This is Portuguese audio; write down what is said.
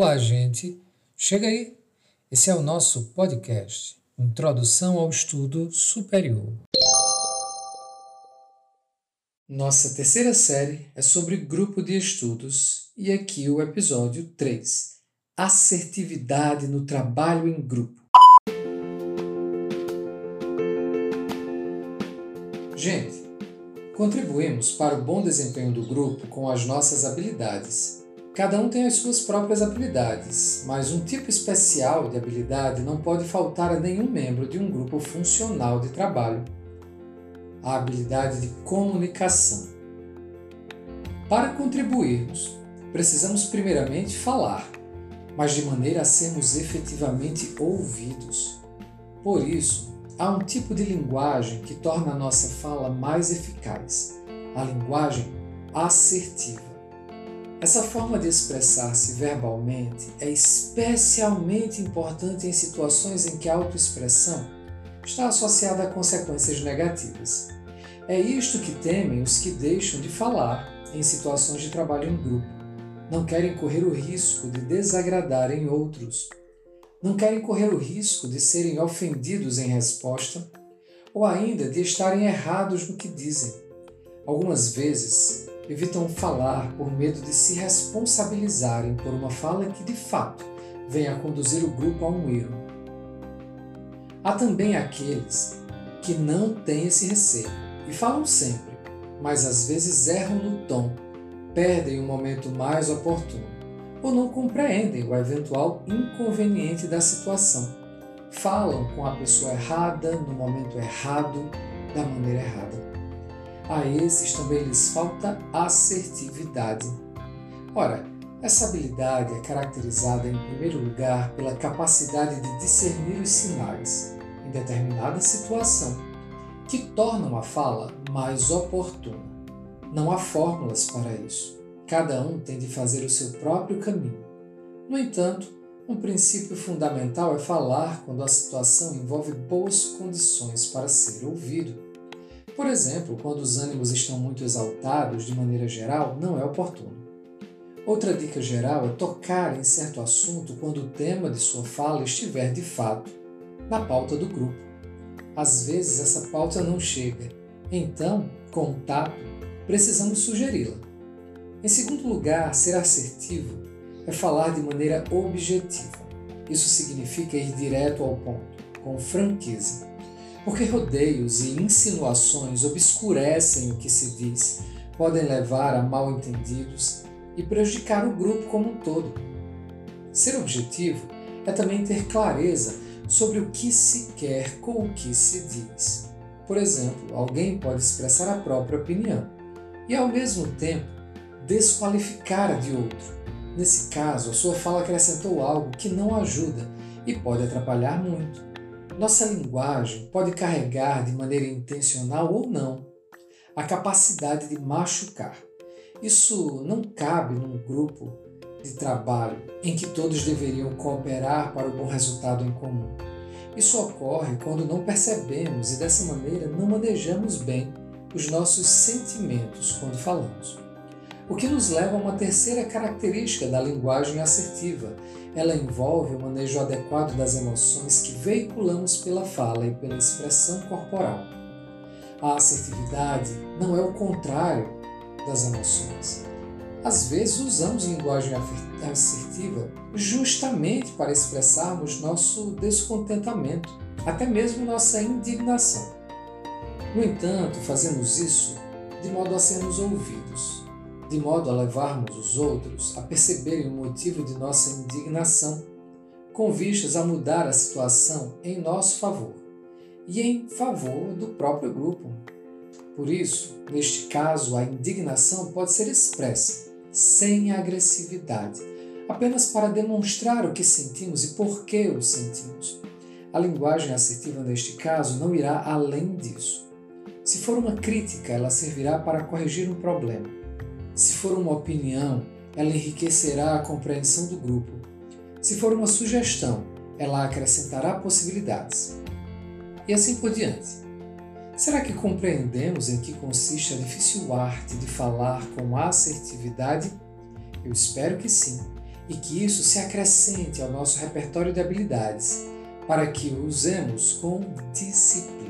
Olá, gente. Chega aí. Esse é o nosso podcast, Introdução ao Estudo Superior. Nossa terceira série é sobre grupo de estudos e aqui o episódio 3: Assertividade no trabalho em grupo. Gente, contribuímos para o bom desempenho do grupo com as nossas habilidades Cada um tem as suas próprias habilidades, mas um tipo especial de habilidade não pode faltar a nenhum membro de um grupo funcional de trabalho: a habilidade de comunicação. Para contribuirmos, precisamos primeiramente falar, mas de maneira a sermos efetivamente ouvidos. Por isso, há um tipo de linguagem que torna a nossa fala mais eficaz: a linguagem assertiva. Essa forma de expressar-se verbalmente é especialmente importante em situações em que a autoexpressão está associada a consequências negativas. É isto que temem os que deixam de falar em situações de trabalho em grupo. Não querem correr o risco de desagradarem outros. Não querem correr o risco de serem ofendidos em resposta ou ainda de estarem errados no que dizem. Algumas vezes, evitam falar por medo de se responsabilizarem por uma fala que de fato venha a conduzir o grupo a um erro. Há também aqueles que não têm esse receio e falam sempre, mas às vezes erram no tom, perdem o momento mais oportuno ou não compreendem o eventual inconveniente da situação. Falam com a pessoa errada, no momento errado, da maneira errada a esses também lhes falta assertividade. Ora, essa habilidade é caracterizada, em primeiro lugar, pela capacidade de discernir os sinais em determinada situação que tornam a fala mais oportuna. Não há fórmulas para isso. Cada um tem de fazer o seu próprio caminho. No entanto, um princípio fundamental é falar quando a situação envolve boas condições para ser ouvido por exemplo, quando os ânimos estão muito exaltados de maneira geral, não é oportuno. Outra dica geral é tocar em certo assunto quando o tema de sua fala estiver de fato na pauta do grupo. Às vezes essa pauta não chega, então, com o tato, precisamos sugeri-la. Em segundo lugar, ser assertivo é falar de maneira objetiva. Isso significa ir direto ao ponto, com franqueza porque rodeios e insinuações obscurecem o que se diz, podem levar a mal entendidos e prejudicar o grupo como um todo. Ser objetivo é também ter clareza sobre o que se quer com o que se diz. Por exemplo, alguém pode expressar a própria opinião e, ao mesmo tempo, desqualificar a de outro. Nesse caso, a sua fala acrescentou algo que não ajuda e pode atrapalhar muito. Nossa linguagem pode carregar de maneira intencional ou não a capacidade de machucar. Isso não cabe num grupo de trabalho em que todos deveriam cooperar para o bom resultado em comum. Isso ocorre quando não percebemos e dessa maneira não manejamos bem os nossos sentimentos quando falamos. O que nos leva a uma terceira característica da linguagem assertiva. Ela envolve o manejo adequado das emoções que veiculamos pela fala e pela expressão corporal. A assertividade não é o contrário das emoções. Às vezes usamos linguagem assertiva justamente para expressarmos nosso descontentamento, até mesmo nossa indignação. No entanto, fazemos isso de modo a sermos ouvidos de modo a levarmos os outros a perceberem o motivo de nossa indignação, com vistas a mudar a situação em nosso favor e em favor do próprio grupo. Por isso, neste caso, a indignação pode ser expressa, sem agressividade, apenas para demonstrar o que sentimos e por que o sentimos. A linguagem assertiva, neste caso, não irá além disso. Se for uma crítica, ela servirá para corrigir um problema. Se for uma opinião, ela enriquecerá a compreensão do grupo. Se for uma sugestão, ela acrescentará possibilidades. E assim por diante. Será que compreendemos em que consiste a difícil arte de falar com assertividade? Eu espero que sim. e que isso se acrescente ao nosso repertório de habilidades para que o usemos com disciplina.